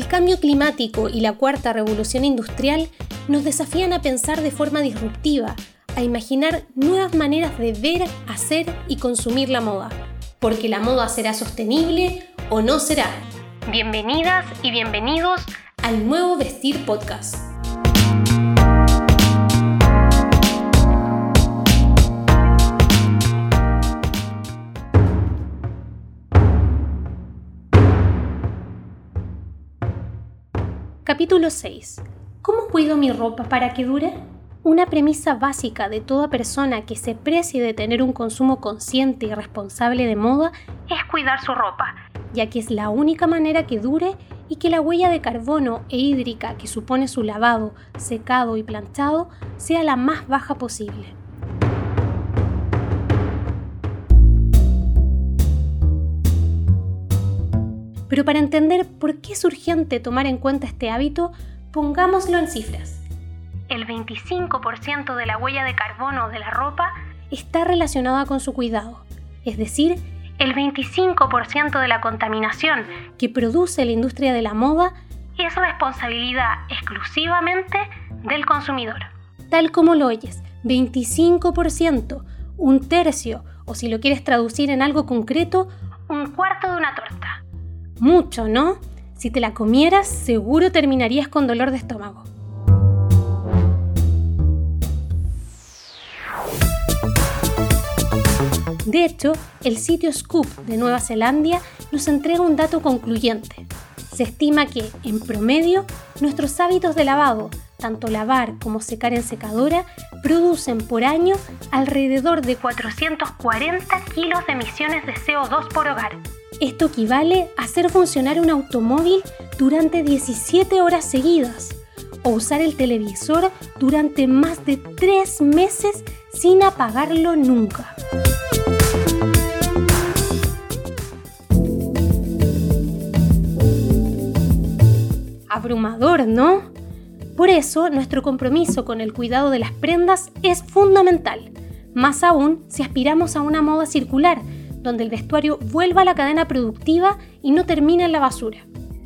El cambio climático y la cuarta revolución industrial nos desafían a pensar de forma disruptiva, a imaginar nuevas maneras de ver, hacer y consumir la moda. Porque la moda será sostenible o no será. Bienvenidas y bienvenidos al nuevo Vestir Podcast. Capítulo 6. ¿Cómo cuido mi ropa para que dure? Una premisa básica de toda persona que se precie de tener un consumo consciente y responsable de moda es cuidar su ropa, ya que es la única manera que dure y que la huella de carbono e hídrica que supone su lavado, secado y planchado sea la más baja posible. Pero para entender por qué es urgente tomar en cuenta este hábito, pongámoslo en cifras. El 25% de la huella de carbono de la ropa está relacionada con su cuidado, es decir, el 25% de la contaminación que produce la industria de la moda es responsabilidad exclusivamente del consumidor. Tal como lo oyes, 25%, un tercio, o si lo quieres traducir en algo concreto, un cuarto de una torta. Mucho, ¿no? Si te la comieras, seguro terminarías con dolor de estómago. De hecho, el sitio Scoop de Nueva Zelanda nos entrega un dato concluyente. Se estima que, en promedio, nuestros hábitos de lavado, tanto lavar como secar en secadora, producen por año alrededor de 440 kilos de emisiones de CO2 por hogar. Esto equivale a hacer funcionar un automóvil durante 17 horas seguidas o usar el televisor durante más de 3 meses sin apagarlo nunca. Abrumador, ¿no? Por eso, nuestro compromiso con el cuidado de las prendas es fundamental, más aún si aspiramos a una moda circular donde el vestuario vuelva a la cadena productiva y no termine en la basura.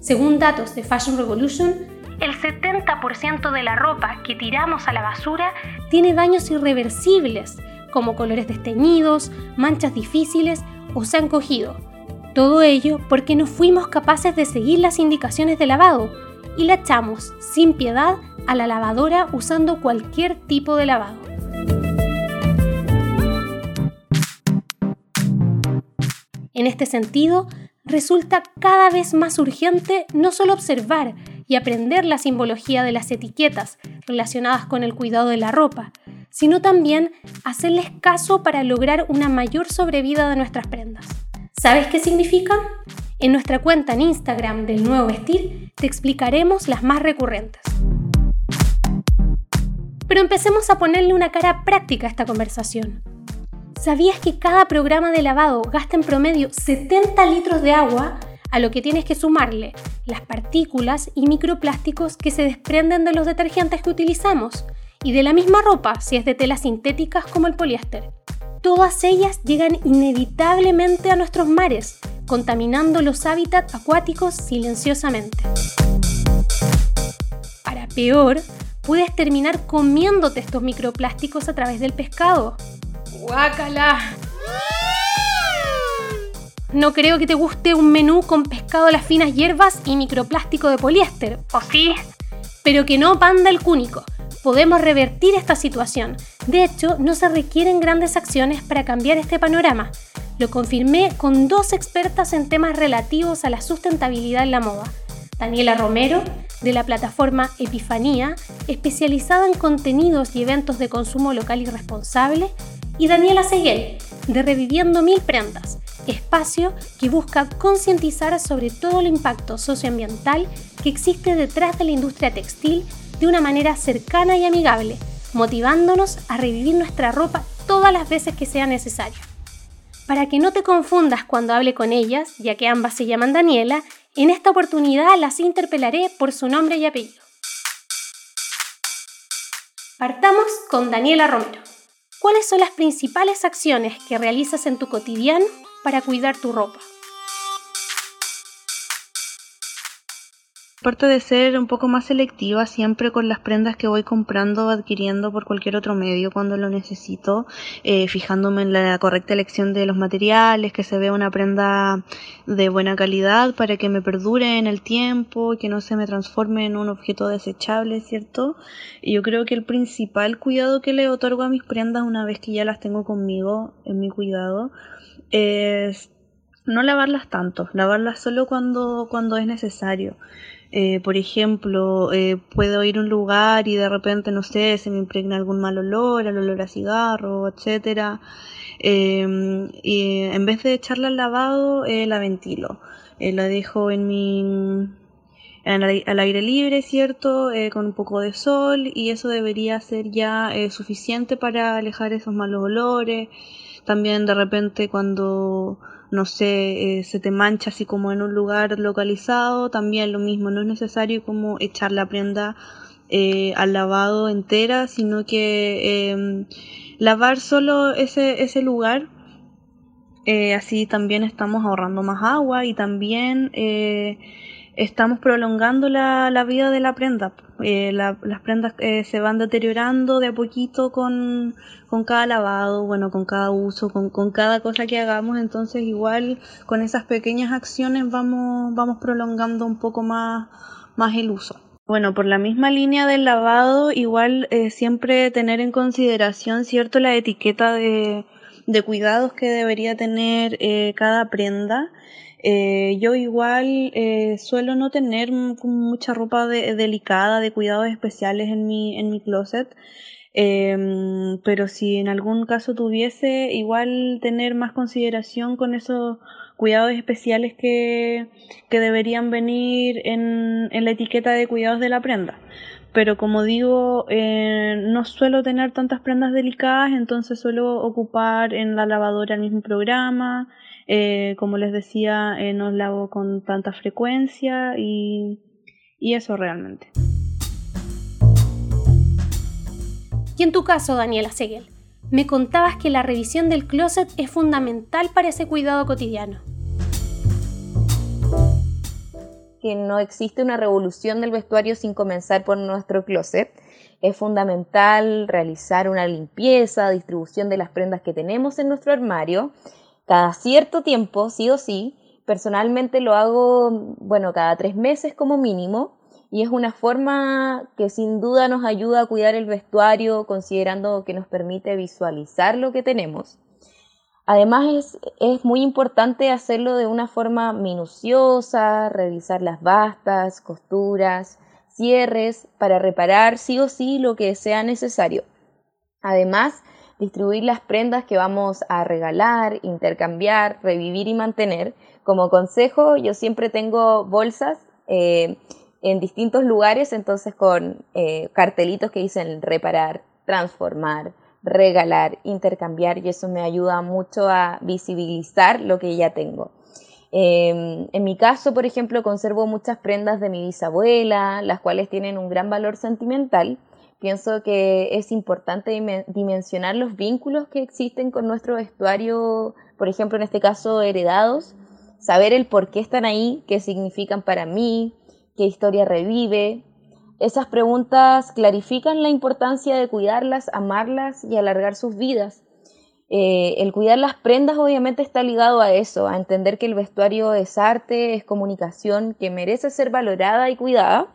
Según datos de Fashion Revolution, el 70% de la ropa que tiramos a la basura tiene daños irreversibles, como colores desteñidos, manchas difíciles o se han cogido. Todo ello porque no fuimos capaces de seguir las indicaciones de lavado y la echamos sin piedad a la lavadora usando cualquier tipo de lavado. En este sentido, resulta cada vez más urgente no solo observar y aprender la simbología de las etiquetas relacionadas con el cuidado de la ropa, sino también hacerles caso para lograr una mayor sobrevida de nuestras prendas. ¿Sabes qué significa? En nuestra cuenta en Instagram del Nuevo Vestir te explicaremos las más recurrentes. Pero empecemos a ponerle una cara práctica a esta conversación. ¿Sabías que cada programa de lavado gasta en promedio 70 litros de agua? A lo que tienes que sumarle las partículas y microplásticos que se desprenden de los detergentes que utilizamos y de la misma ropa si es de telas sintéticas como el poliéster. Todas ellas llegan inevitablemente a nuestros mares, contaminando los hábitats acuáticos silenciosamente. Para peor, puedes terminar comiéndote estos microplásticos a través del pescado. ¡Guácala! No creo que te guste un menú con pescado a las finas hierbas y microplástico de poliéster, ¿o sí? Pero que no panda el cúnico. Podemos revertir esta situación. De hecho, no se requieren grandes acciones para cambiar este panorama. Lo confirmé con dos expertas en temas relativos a la sustentabilidad en la moda. Daniela Romero, de la plataforma Epifanía, especializada en contenidos y eventos de consumo local y responsable, y Daniela Seguel, de Reviviendo Mil Prendas, espacio que busca concientizar sobre todo el impacto socioambiental que existe detrás de la industria textil de una manera cercana y amigable, motivándonos a revivir nuestra ropa todas las veces que sea necesario. Para que no te confundas cuando hable con ellas, ya que ambas se llaman Daniela, en esta oportunidad las interpelaré por su nombre y apellido. Partamos con Daniela Romero. ¿Cuáles son las principales acciones que realizas en tu cotidiano para cuidar tu ropa? Aparte de ser un poco más selectiva siempre con las prendas que voy comprando o adquiriendo por cualquier otro medio cuando lo necesito, eh, fijándome en la correcta elección de los materiales, que se vea una prenda de buena calidad para que me perdure en el tiempo, que no se me transforme en un objeto desechable, ¿cierto? Y yo creo que el principal cuidado que le otorgo a mis prendas una vez que ya las tengo conmigo en mi cuidado es no lavarlas tanto, lavarlas solo cuando, cuando es necesario. Eh, por ejemplo, eh, puedo ir a un lugar y de repente, no sé, se me impregna algún mal olor, el olor a cigarro, etcétera. Em, y en vez de echarla al lavado, eh, la ventilo. la dejo en mi al aire libre, ¿cierto? con un poco de sol y eso debería ser ya suficiente para alejar esos malos olores. También de repente cuando no sé, eh, se te mancha así como en un lugar localizado, también lo mismo, no es necesario como echar la prenda eh, al lavado entera, sino que em, lavar solo ese, ese lugar, eh, así también estamos ahorrando más agua y también estamos prolongando la, la vida de la prenda. Eh, las prendas eh, se van deteriorando de a poquito con, con cada lavado, bueno, con cada uso, con, con, cada cosa que hagamos, entonces igual con esas pequeñas acciones vamos, vamos prolongando un poco más, más el uso. Bueno, por la misma línea del lavado, igual eh, siempre tener en consideración, ¿cierto?, la etiqueta de, de cuidados que debería tener cada prenda. Eh, yo igual eh, suelo no tener mucha ropa delicada, de cuidados especiales en mi, en mi closet. Em, pero si en algún caso tuviese, igual tener más consideración con esos cuidados especiales que, que deberían venir en, en la etiqueta de cuidados de la prenda pero como digo, eh, no suelo tener tantas prendas delicadas, entonces suelo ocupar en la lavadora el mismo programa, eh, como les decía, eh, no lavo con tanta frecuencia y, y eso realmente. Y en tu caso, Daniela Seguel, me contabas que la revisión del closet es fundamental para ese cuidado cotidiano que no existe una revolución del vestuario sin comenzar por nuestro closet. Es fundamental realizar una limpieza, distribución de las prendas que tenemos en nuestro armario cada cierto tiempo, sí o sí. Personalmente lo hago, bueno, cada tres meses como mínimo y es una forma que sin duda nos ayuda a cuidar el vestuario considerando que nos permite visualizar lo que tenemos. Además es, muy importante hacerlo de una forma minuciosa, revisar las bastas, costuras, cierres, para reparar sí o sí lo que sea necesario. Además, distribuir las prendas que vamos a regalar, intercambiar, revivir y mantener. Como consejo, yo siempre tengo bolsas eh, en distintos lugares, entonces con eh, cartelitos que dicen reparar, transformar, regalar, intercambiar y eso me ayuda mucho a visibilizar lo que ya tengo. Em, en mi caso, por ejemplo, conservo muchas prendas de mi bisabuela, las cuales tienen un gran valor sentimental. Pienso que es importante dimensionar los vínculos que existen con nuestro vestuario, por ejemplo, en este caso, heredados, saber el por qué están ahí, qué significan para mí, qué historia revive, esas preguntas clarifican la importancia de cuidarlas, amarlas y alargar sus vidas. Eh, el cuidar las prendas obviamente está ligado a eso, a entender que el vestuario es arte, es comunicación, que merece ser valorada y cuidada.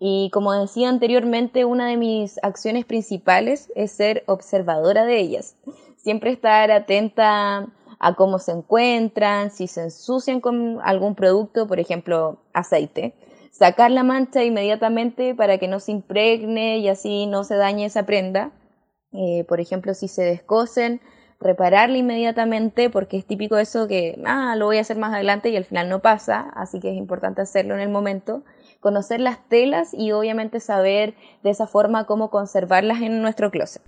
Y como decía anteriormente, una de mis acciones principales es ser observadora de ellas. Siempre estar atenta a cómo se encuentran, si se ensucian con algún producto, por ejemplo, aceite sacar la mancha inmediatamente para que no se impregne y así no se dañe esa prenda. Eh, por ejemplo, si se descosen, repararla inmediatamente porque es típico eso que, ah, lo voy a hacer más adelante y al final no pasa, así que es importante hacerlo en el momento. Conocer las telas y obviamente saber de esa forma cómo conservarlas en nuestro closet.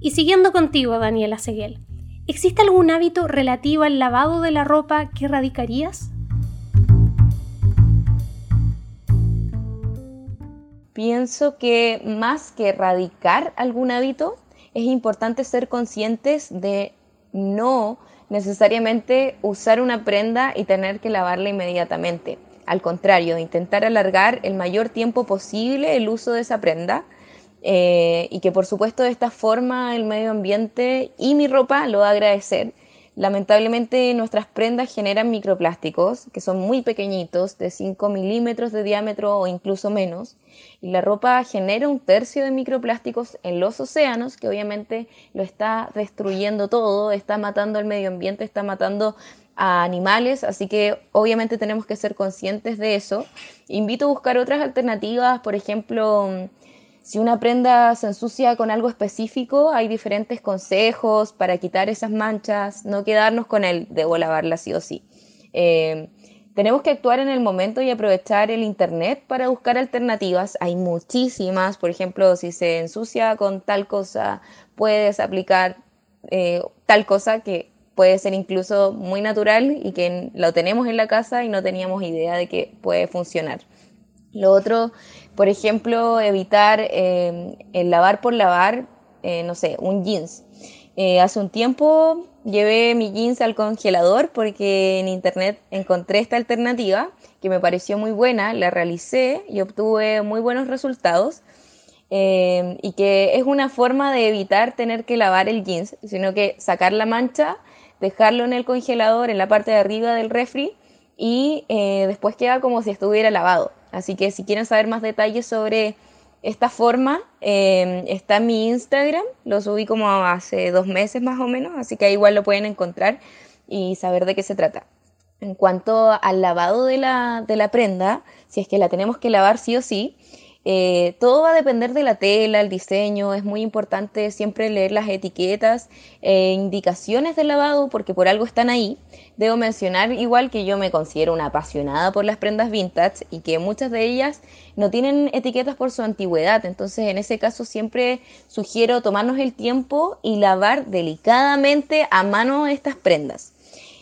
Y siguiendo contigo, Daniela Seguel, ¿Existe algún hábito relativo al lavado de la ropa que radicarías? Pienso que más que radicar algún hábito, es importante ser conscientes de no necesariamente usar una prenda y tener que lavarla inmediatamente. Al contrario, intentar alargar el mayor tiempo posible el uso de esa prenda eh, y que por supuesto de esta forma el medio ambiente y mi ropa lo va a agradecer. Lamentablemente nuestras prendas generan microplásticos que son muy pequeñitos, de 5 milímetros de diámetro o incluso menos, y la ropa genera un tercio de microplásticos en los océanos, que obviamente lo está destruyendo todo, está matando al medio ambiente, está matando a animales, así que obviamente tenemos que ser conscientes de eso. Invito a buscar otras alternativas, por ejemplo, si una prenda se ensucia con algo específico, hay diferentes consejos para quitar esas manchas, no quedarnos con el debo lavarla sí o sí. Eh, tenemos que actuar en el momento y aprovechar el Internet para buscar alternativas. Hay muchísimas, por ejemplo, si se ensucia con tal cosa, puedes aplicar eh, tal cosa que puede ser incluso muy natural y que lo tenemos en la casa y no teníamos idea de que puede funcionar. Lo otro, por ejemplo, evitar eh, el lavar por lavar, eh, no sé, un jeans. Eh, hace un tiempo llevé mi jeans al congelador porque en internet encontré esta alternativa que me pareció muy buena, la realicé y obtuve muy buenos resultados. y que es una forma de evitar tener que lavar el jeans, sino que sacar la mancha dejarlo en el congelador en la parte de arriba del refri y eh, después queda como si estuviera lavado. Así que si quieren saber más detalles sobre esta forma, em, está mi Instagram, lo subí como hace dos meses más o menos, así que igual lo pueden encontrar y saber de qué se trata. En cuanto al lavado de la, de la prenda, si es que la tenemos que lavar sí o sí, eh, todo va a depender de la tela, el diseño, es muy importante siempre leer las etiquetas e indicaciones del lavado porque por algo están ahí. Debo mencionar igual que yo me considero una apasionada por las prendas vintage y que muchas de ellas no tienen etiquetas por su antigüedad, entonces en ese caso siempre sugiero tomarnos el tiempo y lavar delicadamente a mano estas prendas.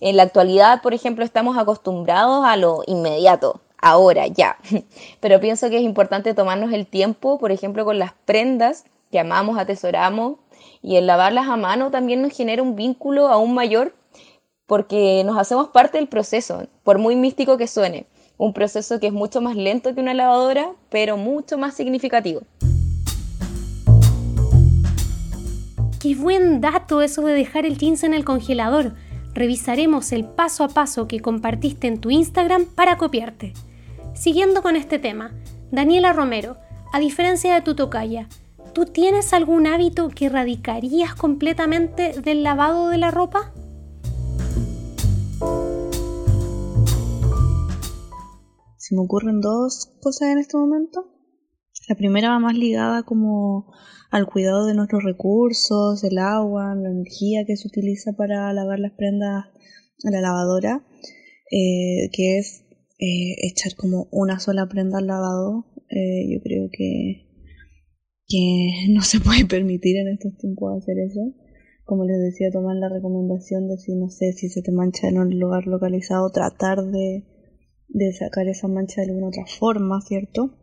En la actualidad, por ejemplo, estamos acostumbrados a lo inmediato, ahora, ya. Pero pienso que es importante tomarnos el tiempo, por ejemplo, con las prendas que amamos, atesoramos, y el lavarlas a mano también nos genera un vínculo aún mayor porque nos hacemos parte del proceso, por muy místico que suene. Un proceso que es mucho más lento que una lavadora, pero mucho más significativo. Qué buen dato eso de dejar el jeans en el congelador. Revisaremos el paso a paso que compartiste en tu Instagram para copiarte. Siguiendo con este tema, Daniela Romero, a diferencia de tu tocaya, ¿tú tienes algún hábito que radicarías completamente del lavado de la ropa? Se me ocurren dos cosas en este momento. La primera va más ligada como al cuidado de nuestros recursos, el agua, la energía que se utiliza para lavar las prendas a la lavadora, eh, que es eh, echar como una sola prenda al lavado, eh, yo creo que, que no se puede permitir en estos tiempos hacer eso. Como les decía, tomar la recomendación de si no sé si se te mancha en un lugar localizado, tratar de, de sacar esa mancha de alguna otra forma, ¿cierto?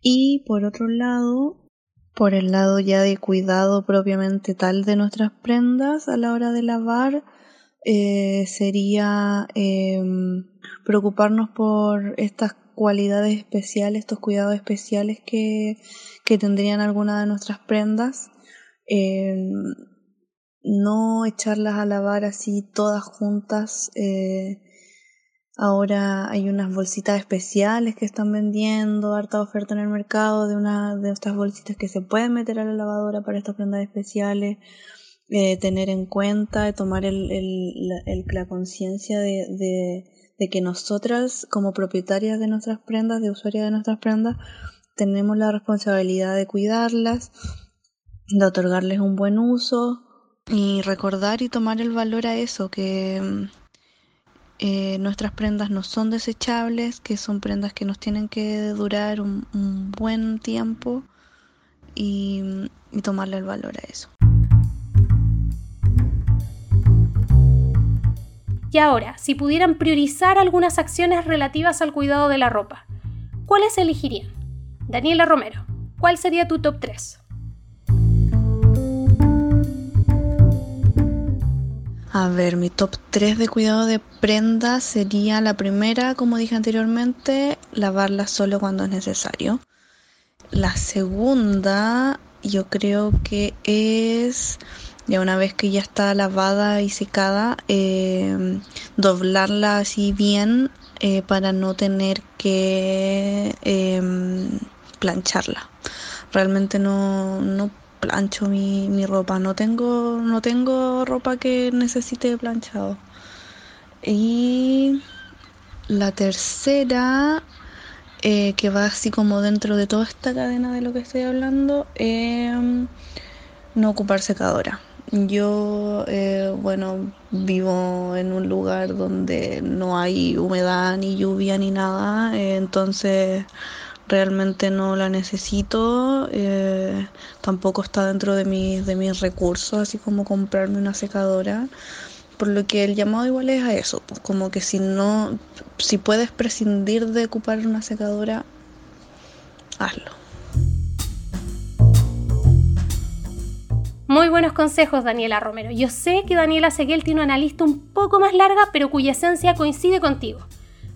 Y por otro lado, por el lado ya de cuidado propiamente tal de nuestras prendas a la hora de lavar, eh, sería em, preocuparnos por estas cualidades especiales, estos cuidados especiales que, que tendrían alguna de nuestras prendas. Em, no echarlas a lavar así todas juntas. Eh, ahora hay unas bolsitas especiales que están vendiendo, harta oferta en el mercado de una de estas bolsitas que se pueden meter a la lavadora para estas prendas especiales. Eh, tener en cuenta, tomar el, el, la, conciencia de, de, que nosotras, como propietarias de nuestras prendas, de usuarias de nuestras prendas, tenemos la responsabilidad de cuidarlas, de otorgarles un buen uso y recordar y tomar el valor a eso, que eh, nuestras prendas no son desechables, que son prendas que nos tienen que durar un, buen tiempo y, y tomarle el valor a eso. Y ahora, si pudieran priorizar algunas acciones relativas al cuidado de la ropa, ¿cuáles elegirían? Daniela Romero, ¿cuál sería tu top 3? A ver, mi top 3 de cuidado de prendas sería la primera, como dije anteriormente, lavarla solo cuando es necesario. La segunda, yo creo que es, ya una vez que ya está lavada y secada, eh, doblarla así bien eh, para no tener que em, plancharla. Realmente no, no plancho mi, mi ropa. No tengo, no tengo ropa que necesite planchado. Y la tercera, eh, que va así como dentro de toda esta cadena de lo que estoy hablando, eh, no ocupar secadora. Yo, eh, bueno, vivo en un lugar donde no hay humedad ni lluvia ni nada, entonces realmente no la necesito, eh, tampoco está dentro de mis, de mis recursos, así como comprarme una secadora. Por lo que el llamado igual es a eso, pues como que si no, si puedes prescindir de ocupar una secadora, hazlo. Muy buenos consejos, Daniela Romero. Yo sé que Daniela Seguel tiene una lista un poco más larga, pero cuya esencia coincide contigo.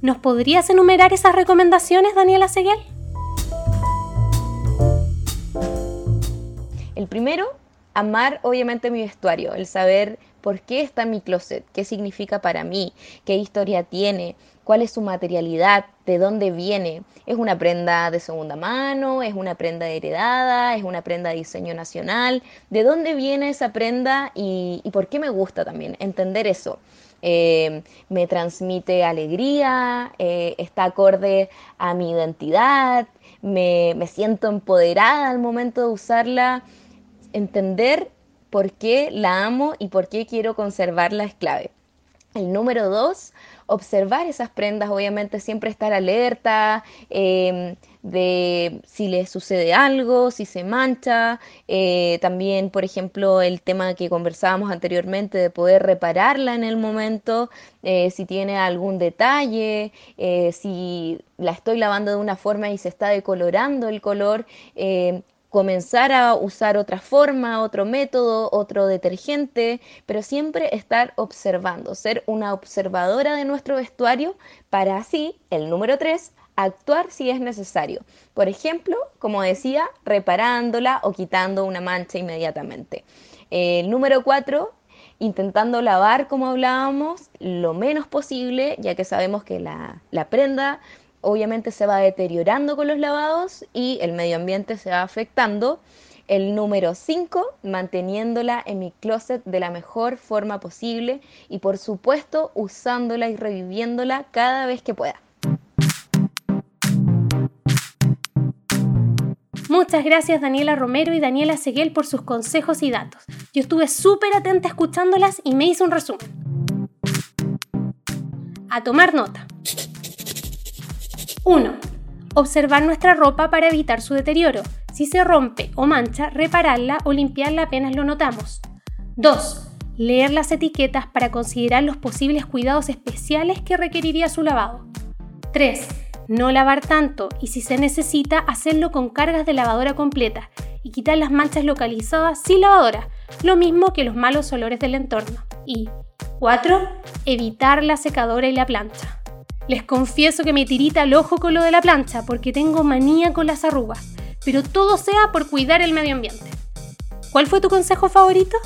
¿Nos podrías enumerar esas recomendaciones, Daniela Seguel? El primero, amar obviamente mi vestuario, el saber por qué está mi closet, qué significa para mí, qué historia tiene, cuál es su materialidad, de dónde viene. ¿Es una prenda de segunda mano? ¿Es una prenda heredada? ¿Es una prenda de diseño nacional? ¿De dónde viene esa prenda y, por qué me gusta también? Entender eso. Eh, me transmite alegría, eh, está acorde a mi identidad, me, me siento empoderada al momento de usarla entender por qué la amo y por qué quiero conservarla es clave. El número dos, observar esas prendas, obviamente siempre estar alerta em, de si le sucede algo, si se mancha. Eh, también, por ejemplo, el tema que conversábamos anteriormente de poder repararla en el momento, eh, si tiene algún detalle, eh, si la estoy lavando de una forma y se está decolorando el color, comenzar a usar otra forma, otro método, otro detergente, pero siempre estar observando, ser una observadora de nuestro vestuario para así, el número 3, actuar si es necesario. Por ejemplo, como decía, reparándola o quitando una mancha inmediatamente. El número 4, intentando lavar, como hablábamos, lo menos posible, ya que sabemos que la, la prenda obviamente se va deteriorando con los lavados y el medio ambiente se va afectando. El número 5, manteniéndola en mi closet de la mejor forma posible y por supuesto usándola y reviviéndola cada vez que pueda. Muchas gracias Daniela Romero y Daniela Seguel por sus consejos y datos. Yo estuve súper atenta escuchándolas y me hice un resumen. A tomar nota. 1. Observar nuestra ropa para evitar su deterioro. Si se rompe o mancha, repararla o limpiarla apenas lo notamos. 2. Leer las etiquetas para considerar los posibles cuidados especiales que requeriría su lavado. 3. No lavar tanto y si se necesita hacerlo con cargas de lavadora completa y quitar las manchas localizadas sin lavadora, lo mismo que los malos olores del entorno. Y 4. Evitar la secadora y la plancha. Les confieso que me tirita el ojo con lo de la plancha porque tengo manía con las arrugas, pero todo sea por cuidar el medio ambiente. ¿Cuál fue tu consejo favorito?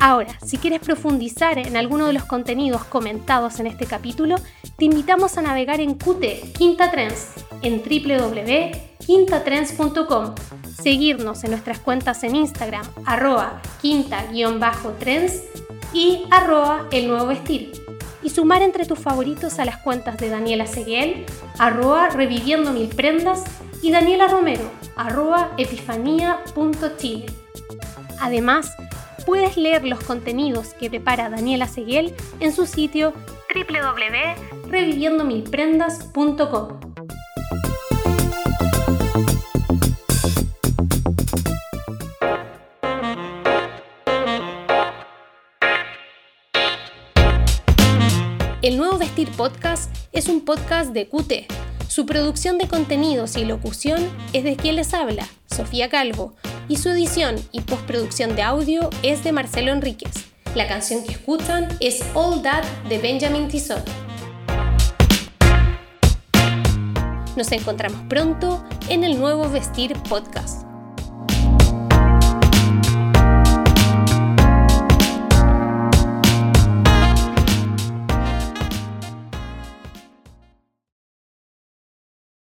Ahora, si quieres profundizar en alguno de los contenidos comentados en este capítulo, te invitamos a navegar en QT Quinta Trends en www.quintatrends.com seguirnos en nuestras cuentas en Instagram, arroba quinta-trends y arroba el nuevo vestir. Y sumar entre tus favoritos a las cuentas de Daniela Seguel, arroba reviviendo mil prendas y Daniela Romero, arroba epifanía.chile. Además, puedes leer los contenidos que prepara Daniela Seguel en su sitio www.reviviendomilprendas.com. El nuevo Vestir Podcast es un podcast de QT. Su producción de contenidos y locución es de quien les habla, Sofía Calvo, y su edición y postproducción de audio es de Marcelo Enríquez. La canción que escuchan es All That de Benjamin Tissot. Nos encontramos pronto en el nuevo Vestir Podcast.